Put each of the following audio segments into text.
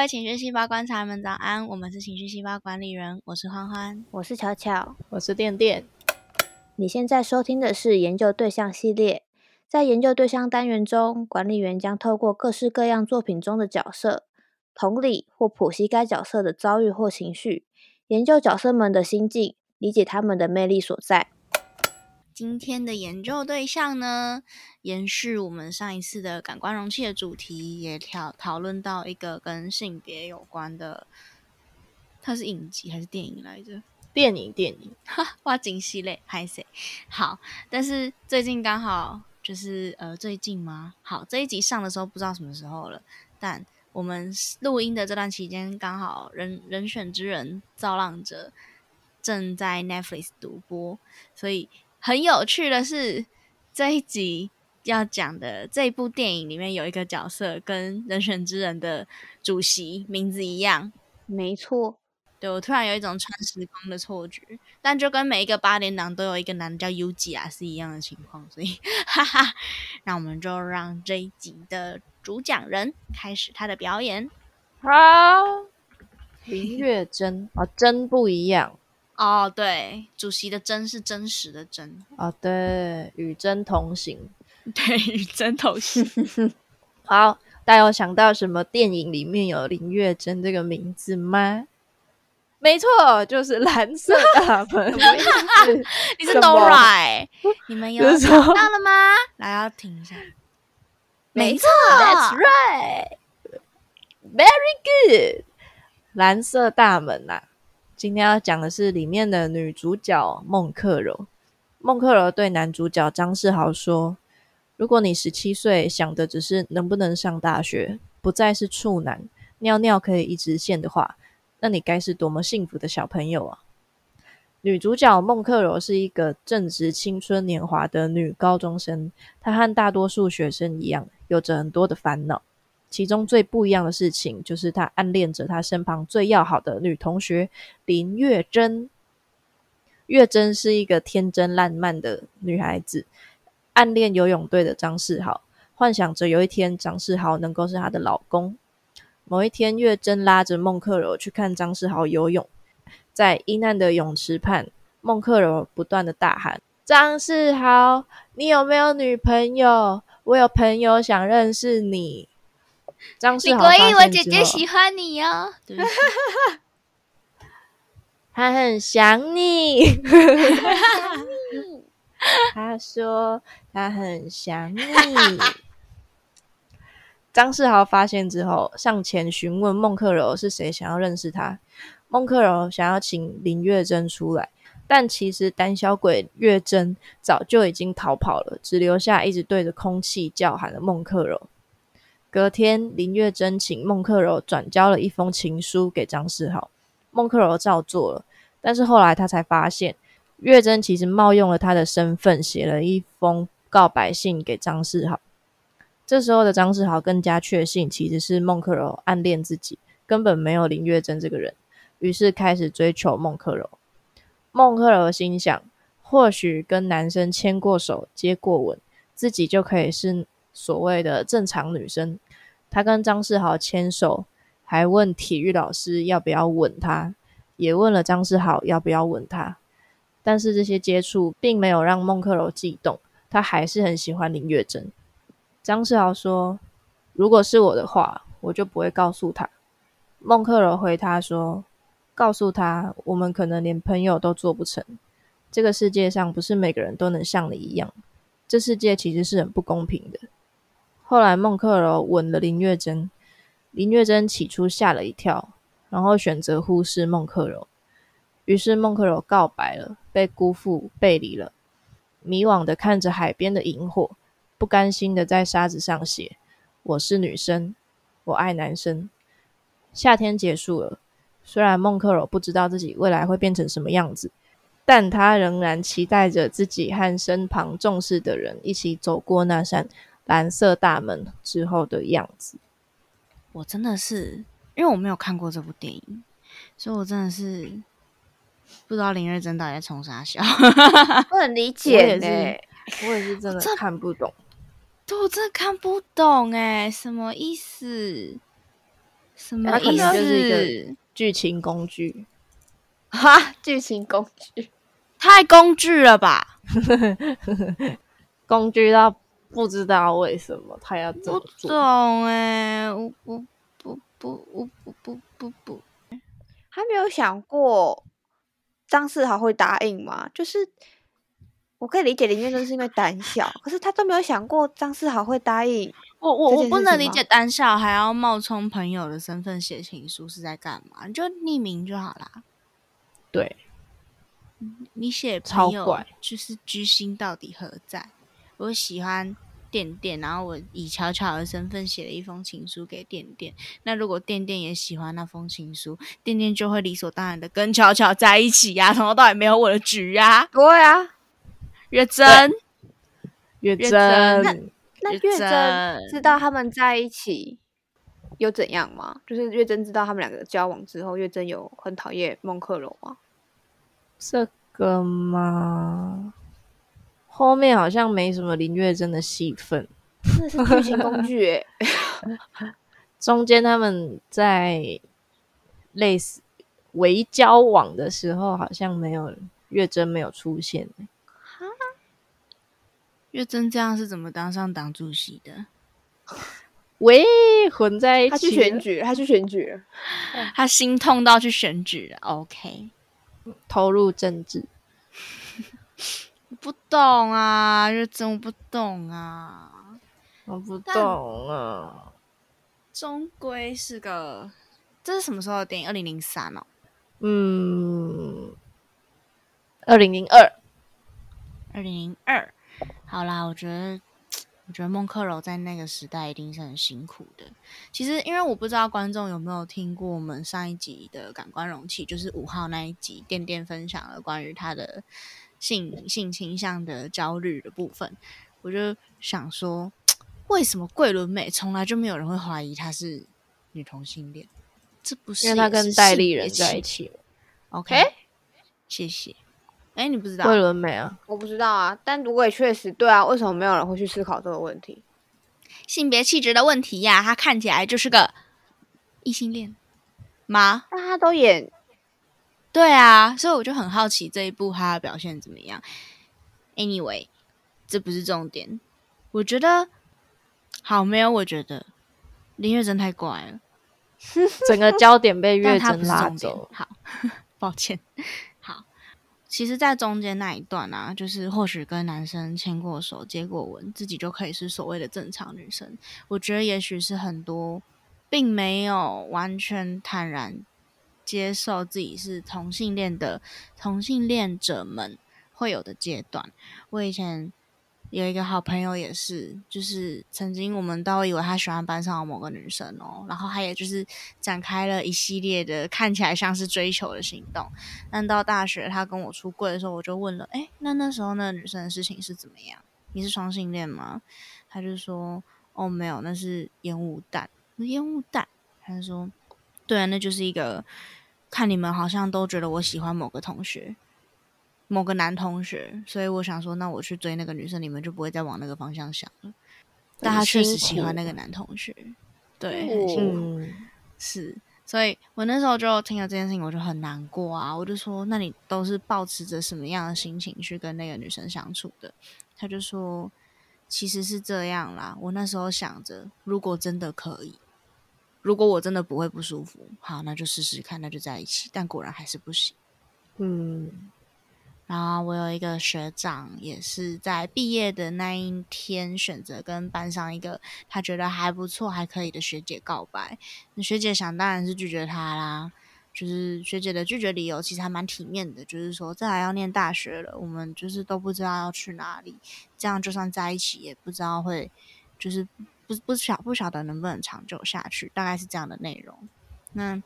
各位情绪细胞观察们，早安！我们是情绪细胞管理人，我是欢欢，我是巧巧，我是电电。你现在收听的是研究对象系列，在研究对象单元中，管理员将透过各式各样作品中的角色，同理或剖析该角色的遭遇或情绪，研究角色们的心境，理解他们的魅力所在。今天的研究对象呢，延续我们上一次的感官容器的主题，也讨讨论到一个跟性别有关的，它是影集还是电影来着？电影，电影，哈，哇，惊喜嘞，拍谁？好，但是最近刚好就是呃，最近吗？好，这一集上的时候不知道什么时候了，但我们录音的这段期间，刚好人人选之人造浪者正在 Netflix 独播，所以。很有趣的是，这一集要讲的这部电影里面有一个角色跟人选之人的主席名字一样，没错。对我突然有一种穿时空的错觉，但就跟每一个八连档都有一个男的叫 U G 啊是一样的情况，所以哈哈，那我们就让这一集的主讲人开始他的表演。好，林月珍啊，真不一样。哦，对，主席的真是真实的真哦，对，与真同行，对，与真同行。好，大家有想到什么电影里面有林月珍这个名字吗？没错，就是蓝色大门。你是 Dora，你们有想到了吗？来，要停一下。没错，That's right，Very good，蓝色大门呐。今天要讲的是里面的女主角孟克柔。孟克柔对男主角张世豪说：“如果你十七岁想的只是能不能上大学，不再是处男，尿尿可以一直线的话，那你该是多么幸福的小朋友啊！”女主角孟克柔是一个正值青春年华的女高中生，她和大多数学生一样，有着很多的烦恼。其中最不一样的事情，就是他暗恋着他身旁最要好的女同学林月珍。月珍是一个天真烂漫的女孩子，暗恋游泳队的张世豪，幻想着有一天张世豪能够是她的老公。某一天，月珍拉着孟克柔去看张世豪游泳，在阴暗的泳池畔，孟克柔不断的大喊：“张世豪，你有没有女朋友？我有朋友想认识你。”张世豪以我姐姐喜欢你哦，他很想你。他说他很想你。张世豪发现之后，上前询问孟克柔是谁，想要认识他。孟克柔想要请林月珍出来，但其实胆小鬼月珍早就已经逃跑了，只留下一直对着空气叫喊的孟克柔。隔天，林月珍请孟克柔转交了一封情书给张世豪，孟克柔照做了。但是后来他才发现，月珍其实冒用了他的身份，写了一封告白信给张世豪。这时候的张世豪更加确信，其实是孟克柔暗恋自己，根本没有林月珍这个人，于是开始追求孟克柔。孟克柔心想，或许跟男生牵过手、接过吻，自己就可以是。所谓的正常女生，她跟张世豪牵手，还问体育老师要不要吻她，也问了张世豪要不要吻她。但是这些接触并没有让孟克柔悸动，他还是很喜欢林月珍。张世豪说：“如果是我的话，我就不会告诉他。”孟克柔回他说：“告诉他，我们可能连朋友都做不成。这个世界上不是每个人都能像你一样，这世界其实是很不公平的。”后来，孟克柔吻了林月珍，林月珍起初吓了一跳，然后选择忽视孟克柔。于是，孟克柔告白了，被辜负、背离了，迷惘的看着海边的萤火，不甘心的在沙子上写：“我是女生，我爱男生。”夏天结束了，虽然孟克柔不知道自己未来会变成什么样子，但他仍然期待着自己和身旁重视的人一起走过那扇。蓝色大门之后的样子，我真的是因为我没有看过这部电影，所以我真的是不知道林瑞珍到底在冲啥笑。不很理解呢，我也是真的看不懂。对，我真的看不懂哎，什么意思？什么意思就是一思个？剧情工具。哈，剧情工具。太工具了吧？工具到不知道为什么他要这不么做。懂哎、我不不不我不不不不，他没有想过张世豪会答应吗？就是我可以理解林月珍是因为胆小，可是他都没有想过张世豪会答应。我我我不能理解胆小还要冒充朋友的身份写情书是在干嘛？你就匿名就好啦。对，你写超朋友就是居心到底何在？我喜欢店店，然后我以巧巧的身份写了一封情书给店店。那如果店店也喜欢那封情书，店店就会理所当然的跟巧巧在一起呀、从头到尾没有我的局呀、对啊，月真，月月珍珍那月月珍珍知道他们在一起又怎样吗？就是月真知道他们两个交往之后，月真有很讨厌孟克柔吗？这个吗？后面好像没什么林月珍的戏份，那是剧情工具诶、中间他们在类似围交往的时候，好像没有月珍没有出现。月珍这样是怎么当上党主席的？喂，混在一起，他去选，举，他去选举。他心痛到去选举了。OK，投入政治。我不懂啊，就真不懂啊。我不懂啊，终归是个，这是什么时候的电影？二零零三哦，嗯，二零零二，二零零二。好啦，我觉得，我觉得孟克柔在那个时代一定是很辛苦的。其实，因为我不知道观众有没有听过我们上一集的感官容器，就是五号那一集，店店分享了关于他的性性倾向的焦虑的部分。我就想说，为什么桂纶镁从来就没有人会怀疑她是女同性恋？这不是因为她跟戴性别立人在一起了。OK，、诶谢谢。哎，你不知道？桂纶镁啊，我不知道啊，但如果也确实对啊，为什么没有人会去思考这个问题？性别气质的问题呀、她看起来就是个异性恋吗？那他都演对啊，所以我就很好奇这一部他的表现怎么样。Anyway，这不是重点，我觉得好没有，我觉得林月珍太怪了，整个焦点被月珍拉走。。好，抱歉。好，其实，在中间那一段啊，就是或许跟男生牵过手、接过吻，自己就可以是所谓的正常女生。我觉得也许是很多并没有完全坦然接受自己是同性恋的同性恋者们会有的阶段。我以前有一个好朋友也是，就是曾经我们都以为他喜欢班上的某个女生哦，然后他也就是展开了一系列的看起来像是追求的行动。但到大学他跟我出柜的时候，我就问了，哎，那那时候那女生的事情是怎么样？你是双性恋吗？他就说，哦，没有，那是烟雾弹。烟雾弹？他就说，对啊，那就是一个看你们好像都觉得我喜欢某个同学，某个男同学，所以我想说，那我去追那个女生，你们就不会再往那个方向想了。但他确实喜欢那个男同学，对，很辛苦。嗯，是，所以我那时候就听了这件事情，我就很难过啊。我就说，那你都是抱持着什么样的心情去跟那个女生相处的？他就说，其实是这样啦。我那时候想着，如果真的可以，如果我真的不会不舒服，好，那就试试看，那就在一起。但果然还是不行。嗯，然后我有一个学长，也是在毕业的那一天选择跟班上一个他觉得还不错、还可以的学姐告白。那学姐想当然是拒绝他啦。就是学姐的拒绝理由其实还蛮体面的，就是说这还要念大学了，我们就是都不知道要去哪里，这样就算在一起也不知道会就是不不晓不晓得能不能长久下去，大概是这样的内容。那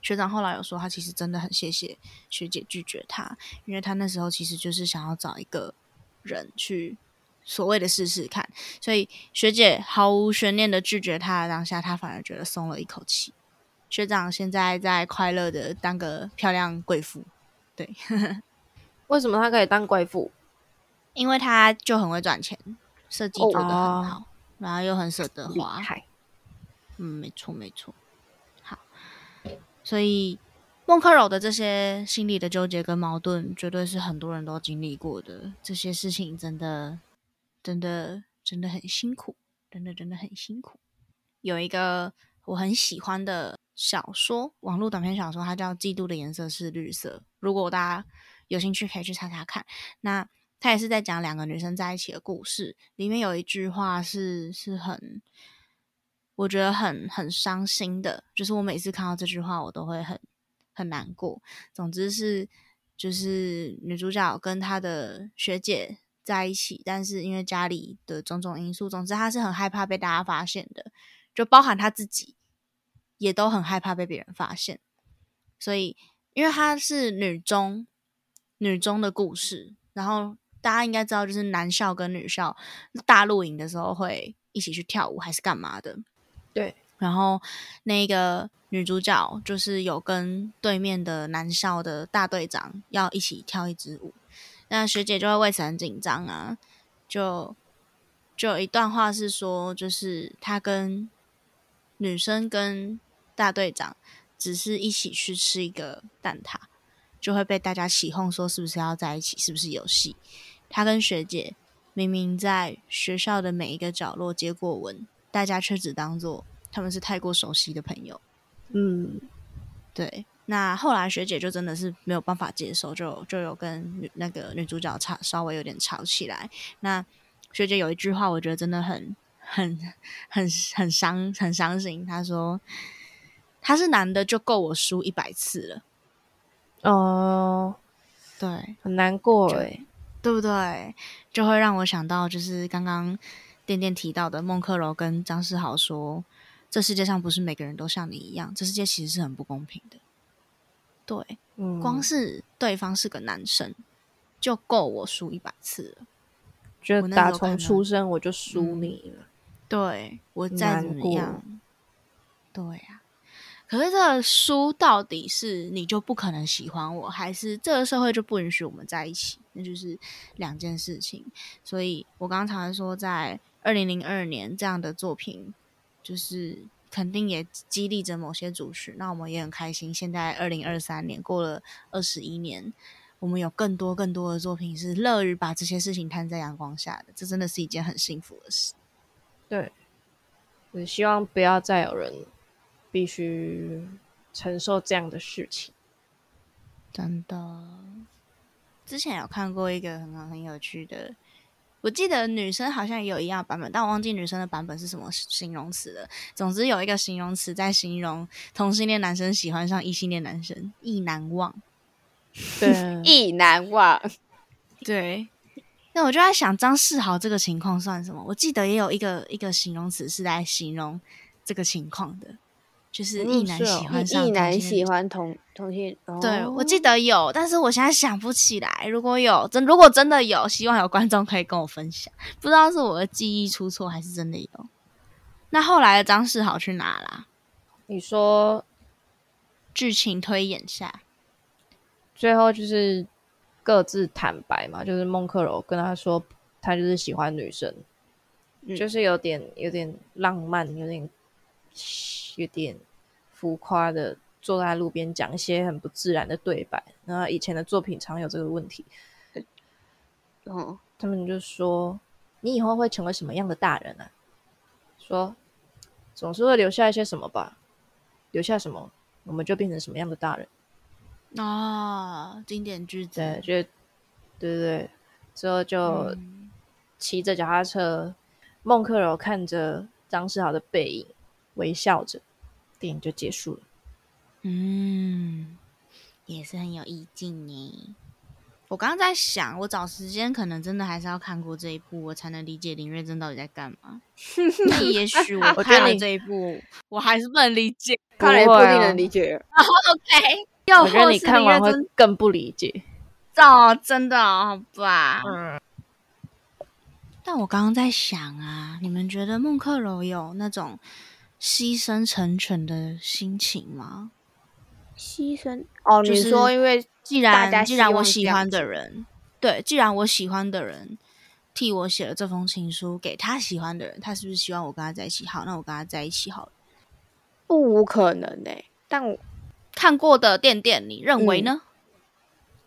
学长后来有说，他其实真的很谢谢学姐拒绝他，因为他那时候其实就是想要找一个人去所谓的试试看，所以学姐毫无悬念的拒绝他当下，他反而觉得松了一口气。学长现在在快乐的当个漂亮贵妇，对，为什么他可以当贵妇？因为他就很会赚钱，设计做的很哦好，然后又很舍得厉花，害，嗯，没错没错。好所以孟克柔的这些心理的纠结跟矛盾，绝对是很多人都经历过的。这些事情真的、真的、真的很辛苦，真的真的很辛苦。有一个我很喜欢的小说，网络短篇小说，它叫《嫉妒的颜色是绿色》。如果大家有兴趣，可以去查查看。那它也是在讲两个女生在一起的故事。里面有一句话是是很，我觉得很很伤心的，就是我每次看到这句话，我都会很很难过。总之是，就是女主角跟她的学姐在一起，但是因为家里的种种因素，总之她是很害怕被大家发现的。就包含她自己，也都很害怕被别人发现，所以因为她是女中，女中的故事，然后大家应该知道，就是男校跟女校大露营的时候会一起去跳舞，还是干嘛的？对。然后那个女主角就是有跟对面的男校的大队长要一起跳一支舞，那学姐就会为此很紧张啊，就就有一段话是说，就是她跟女生跟大队长只是一起去吃一个蛋挞，就会被大家起哄说是不是要在一起，是不是有戏？他跟学姐明明在学校的每一个角落接过吻，大家却只当做他们是太过熟悉的朋友。嗯，对。那后来学姐就真的是没有办法接受，就就有跟女那个女主角吵，稍微有点吵起来。那学姐有一句话，我觉得真的很。很很很伤很伤心，她说他是男的就够我输一百次了。哦，对，很难过哎，对不对？就会让我想到，就是刚刚店店提到的孟克柔跟张世豪说，这世界上不是每个人都像你一样，这世界其实是很不公平的。对，光是对方是个男生，就够我输一百次了。就打从出生我就输你了。对我再怎么样，对呀。可是这个输到底是你就不可能喜欢我，还是这个社会就不允许我们在一起？那就是两件事情。所以我刚才说，在二零零二年这样的作品，就是肯定也激励着某些主持。那我们也很开心。现在二零二三年过了二十一年，我们有更多更多的作品是乐于把这些事情摊在阳光下的。这真的是一件很幸福的事。对，我希望不要再有人必须承受这样的事情。真的，之前有看过一个很很有趣的，我记得女生好像也有一样版本，但我忘记女生的版本是什么形容词了。总之有一个形容词在形容同性恋男生喜欢上异性恋男生，意难忘。对，意难忘。对。那我就在想，张世豪这个情况算什么？我记得也有一个一个形容词是来形容这个情况的，就是异男喜欢上异男喜欢同同性。对，我记得有，但是我现在想不起来。如果有真，如果真的有，希望有观众可以跟我分享。不知道是我的记忆出错，还是真的有。那后来的张世豪去哪啦？你说剧情推演下，最后就是。各自坦白嘛，就是孟克柔跟他说，他就是喜欢女生，就是有点有点浪漫，有点有点浮夸的坐在路边讲一些很不自然的对白。然后以前的作品常有这个问题，哦，他们就说你以后会成为什么样的大人啊？说总是会留下一些什么吧，留下什么，我们就变成什么样的大人。啊，经典句子，对，就对对对，之后就骑着脚踏车，孟克柔看着张世豪的背影，微笑着，电影就结束了。嗯，也是很有意境呢。我刚刚在想，我找时间可能真的还是要看过这一部，我才能理解林月珍到底在干嘛。那也许我 看了这一部，我还是不能理解，看了也不一定能理解。OK。我觉得你看完会更不理解，哦，真的好吧？嗯。但我刚刚在想啊，你们觉得孟克柔有那种牺牲成全的心情吗？牺牲哦，你说因为既然既然我喜欢的人，对，既然我喜欢的人替我写了这封情书给他喜欢的人，他是不是希望我跟他在一起？好，那我跟他在一起好了。不无可能呢，但我。看过的店店，你认为呢？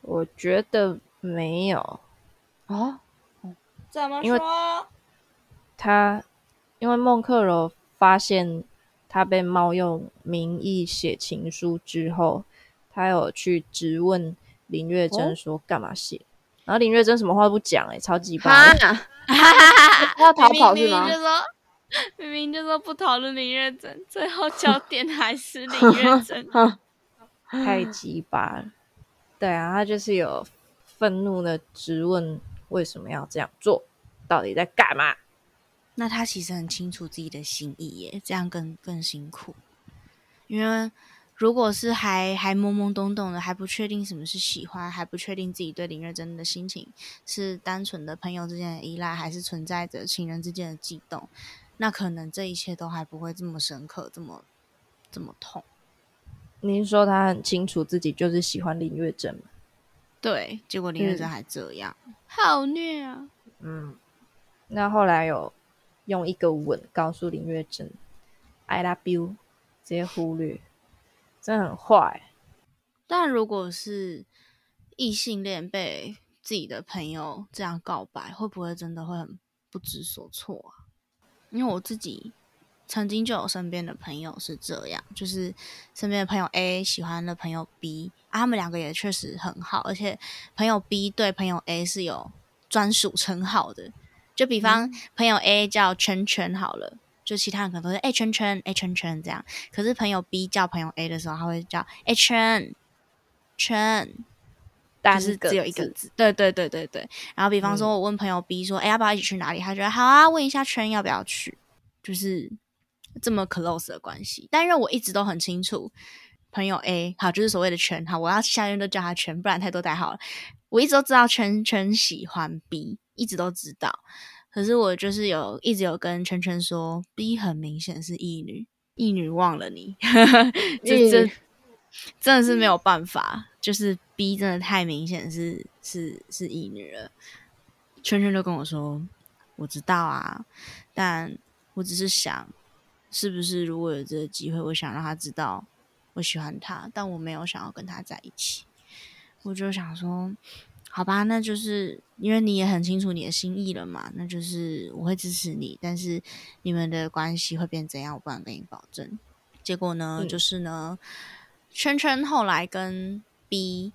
我觉得没有啊，怎么因为说？他，因为孟克柔发现他被冒用名义写情书之后，他有去质问林月珍哦说干嘛写，然后林月珍什么话都不讲，哎，超级哈巴，，他要逃跑是吗明明就？说明明就说不讨论林月珍，最后焦点还是林月珍。太鸡巴了。对啊，他就是有愤怒的质问为什么要这样做，到底在干嘛？那他其实很清楚自己的心意耶，这样更更辛苦。因为如果是还还懵懵懂懂的，还不确定什么是喜欢，还不确定自己对林月珍的心情是单纯的朋友之间的依赖，还是存在着情人之间的悸动，那可能这一切都还不会这么深刻，这么这么痛。您说他很清楚自己就是喜欢林月珍吗？对，结果林月珍还这样，好虐啊！嗯，那后来有用一个吻告诉林月珍 “I love you”，直接忽略，真很坏。但如果是异性恋被自己的朋友这样告白，会不会真的会很不知所措啊？因为我自己曾经就有身边的朋友是这样，就是身边的朋友 A 喜欢了朋友 B，他们两个也确实很好，而且朋友 B 对朋友 A 是有专属称号的。就比方朋友 A 叫圈圈好了，就其他人可能都是哎、圈圈哎、圈圈这样，可是朋友 B 叫朋友 A 的时候，他会叫哎、圈圈，但是只有一个字字。对对对对对。然后比方说，我问朋友 B 说，哎、要不要一起去哪里？他觉得好啊，问一下圈要不要去，就是这么 close 的关系。但因为我一直都很清楚，朋友 A 好就是所谓的圈，好，我要下面都叫他圈，不然太多代号了。我一直都知道圈圈喜欢 B，一直都知道。可是我就是有一直有跟圈圈说，B 很明显是异女，异女忘了你，这这异女真的是没有办法，就是 B 真的太明显是是是异女了。圈圈就跟我说，我知道啊，但我只是想，是不是如果有这个机会，我想让他知道我喜欢他，但我没有想要跟他在一起。我就想说，好吧，那就是因为你也很清楚你的心意了嘛，那就是我会支持你，但是你们的关系会变怎样，我不敢跟你保证。结果呢，嗯就是呢，圈圈后来跟 B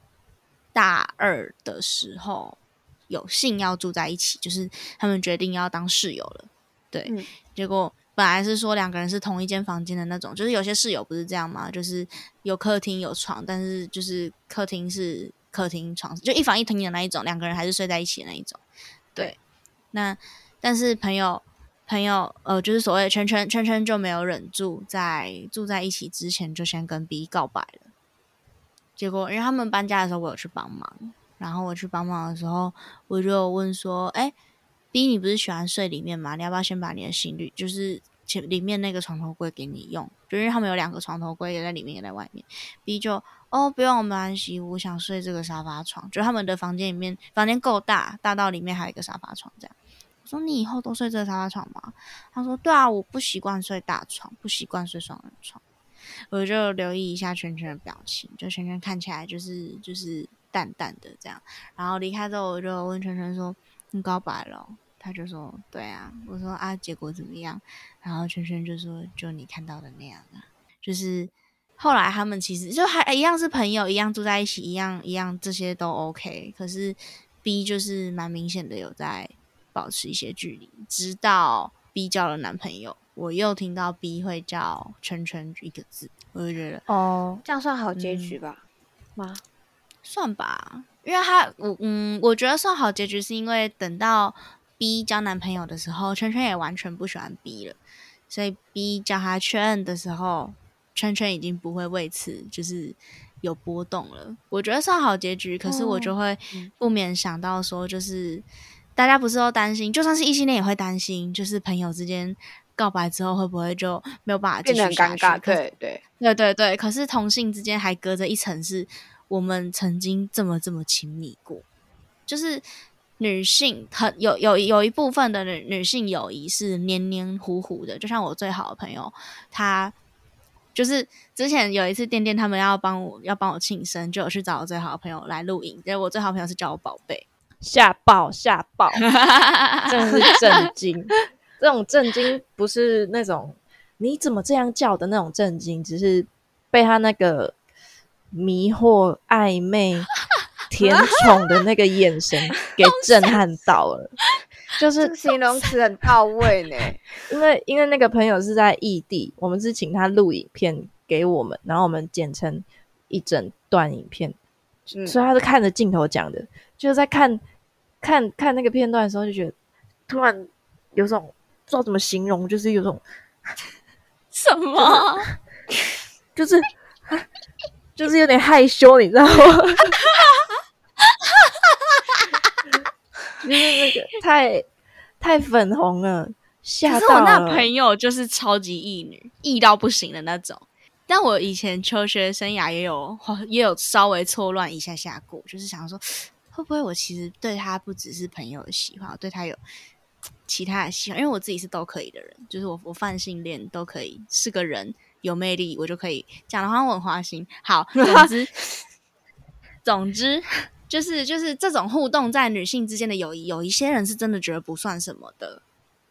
大二的时候有幸要住在一起，就是他们决定要当室友了。对，嗯结果本来是说两个人是同一间房间的那种，就是有些室友不是这样吗？就是有客厅有床，但是就是客厅是客厅床，就一房一厅的那一种，两个人还是睡在一起的那一种。对，那但是朋友朋友呃，就是所谓的圈圈圈圈就没有忍住，在住在一起之前就先跟 B 告白了。结果因为他们搬家的时候，我有去帮忙，然后我去帮忙的时候，我就问说：“哎、b 你不是喜欢睡里面吗？你要不要先把你的行李，就是前里面那个床头柜给你用？就因为他们有两个床头柜，也在里面，也在外面。B 就哦，不用，没关系，我想睡这个沙发床。就他们的房间里面，房间够大，大到里面还有一个沙发床这样。我说你以后都睡这个沙发床吗？他说对啊，我不习惯睡大床，不习惯睡双人床。我就留意一下圈圈的表情，就圈圈看起来就是就是淡淡的这样。然后离开之后，我就问圈圈说：“你告白了？”他就说：“对啊。”我说：“啊，结果怎么样？”然后圈圈就说：“就你看到的那样啊。”就是后来他们其实就还一样是朋友，一样住在一起，一样一样这些都 OK。可是 B 就是蛮明显的有在保持一些距离，直到 B 交了男朋友，我又听到 B 会叫圈圈一个字，我就觉得哦，这样算好结局吧？吗？算吧，因为他我嗯，我觉得算好结局是因为等到 B 交男朋友的时候，圈圈也完全不喜欢 B 了，所以 B 叫他圈的时候，圈圈已经不会为此就是有波动了。我觉得算好结局，可是我就会嗯不免想到说，就是大家不是都担心，就算是异性恋也会担心，就是朋友之间告白之后会不会就没有办法继续下去？很尴尬，对对，对对对，可是同性之间还隔着一层，是我们曾经这么这么亲密过，就是女性很有有有一部分的女女性友谊是黏黏糊糊的，就像我最好的朋友，她就是之前有一次店店他们要帮我要帮我庆生，就有去找我最好的朋友来录影，结果我最好的朋友是叫我宝贝，吓爆吓爆，真的是震惊。这种震惊不是那种你怎么这样叫的那种震惊，只是被他那个迷惑、暧昧、甜宠的那个眼神给震撼到了。就是形容词很到位呢，因为因为那个朋友是在异地，我们是请他录影片给我们，然后我们剪成一整段影片，所以他是看着镜头讲的，就是在看看看那个片段的时候，就觉得突然有种不知道怎么形容，就是有种 什么，就是就是有点害羞，你知道吗？就是那个太太粉红了，吓到我那朋友就是超级异女，异到不行的那种。但我以前求学生涯也有也有稍微错乱一下下过，就是想说会不会我其实对他不只是朋友的喜欢，我对他有其他的喜欢，因为我自己是都可以的人，就是我我泛性恋都可以，是个人有魅力，我就可以讲的话我很花心。好，总之 总之。就是就是这种互动在女性之间的友谊，有一些人是真的觉得不算什么的。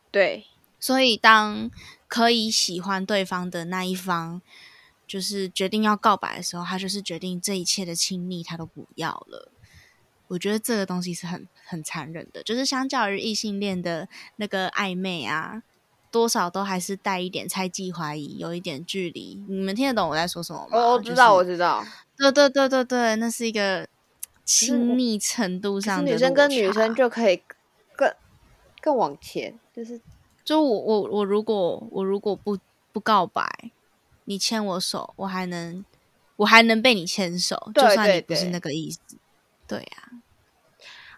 对，所以当可以喜欢对方的那一方，就是决定要告白的时候，他就是决定这一切的亲密他都不要了。我觉得这个东西是很很残忍的，就是相较于异性恋的那个暧昧啊，多少都还是带一点猜忌、怀疑，有一点距离。你们听得懂我在说什么吗？我知道，我知道。对对对对对，那是一个。亲密程度上，女生跟女生就可以更更往前，就是就我我我如果我如果不不告白，你牵我手，我还能我还能被你牵手，就算你不是那个意思，对呀，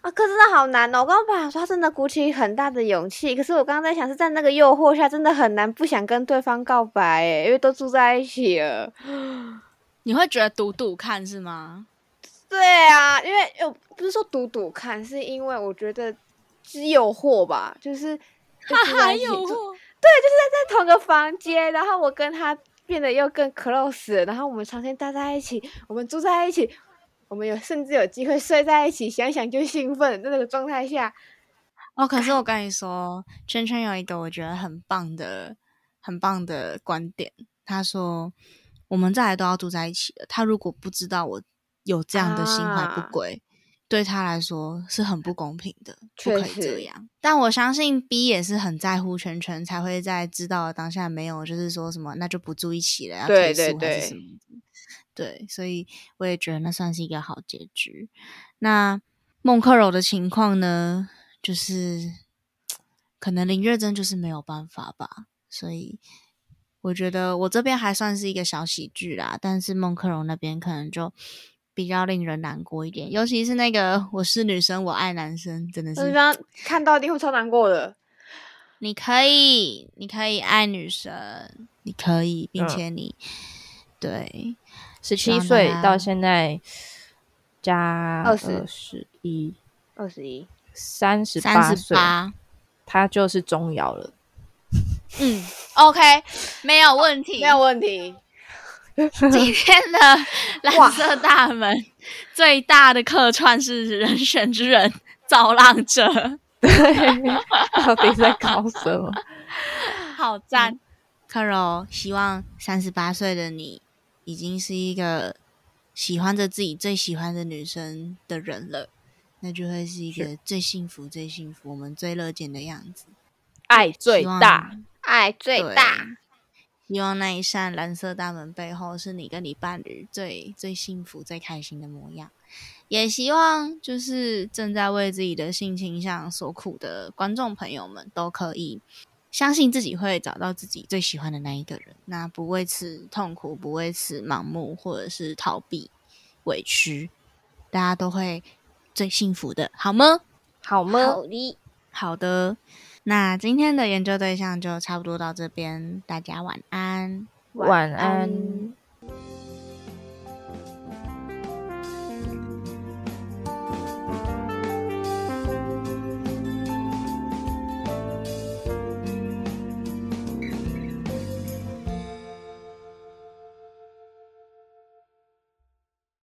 啊，可真的好难哦！我刚刚本来说他真的鼓起很大的勇气，可是我刚刚在想是在那个诱惑下，真的很难不想跟对方告白，哎，因为都住在一起了，你会觉得赌赌看是吗？对啊，因为又不是说赌赌看，是因为我觉得是诱惑吧，就是哈哈诱惑，对，就是在在同个房间，然后我跟他变得又更 close，然后我们常天待在一起，我们住在一起，我们有甚至有机会睡在一起，想想就兴奋，在那个状态下，哦，可是我跟你说，圈圈有一个我觉得很棒的、很棒的观点，他说我们再来都要住在一起了，他如果不知道我。有这样的心怀不轨，对他来说是很不公平的，不可以这样。但我相信 B 也是很在乎圈圈，才会在知道当下没有，就是说什么那就不住一起了，要退出还是什么？对，所以我也觉得那算是一个好结局。那孟克柔的情况呢，就是可能林月珍就是没有办法吧，所以我觉得我这边还算是一个小喜剧啦，但是孟克柔那边可能就。比较令人难过一点，尤其是那个我是女生，我爱男生，真的是。刚看到一定会超难过的。你可以，你可以爱女生，你可以，并且你对十七岁到现在加二十一，二十一，三十八岁，他就是钟瑶了。嗯，OK，没有问题，没有问题。今天的 蓝色大门最大的客串是人选之人造浪者，对，到底在搞什么？好赞，克柔，希望三十八岁的你已经是一个喜欢着自己最喜欢的女生的人了，那就会是一个最幸福、最幸福、我们最乐见的样子。爱最大，爱最大。希望那一扇蓝色大门背后是你跟你伴侣最最幸福、最开心的模样。也希望就是正在为自己的性倾向所苦的观众朋友们都可以相信自己会找到自己最喜欢的那一个人，那不为此痛苦，不为此盲目或者是逃避委屈，大家都会最幸福的，好吗？好吗？好的，好的。那今天的研究对象就差不多到这边，大家晚安，晚安。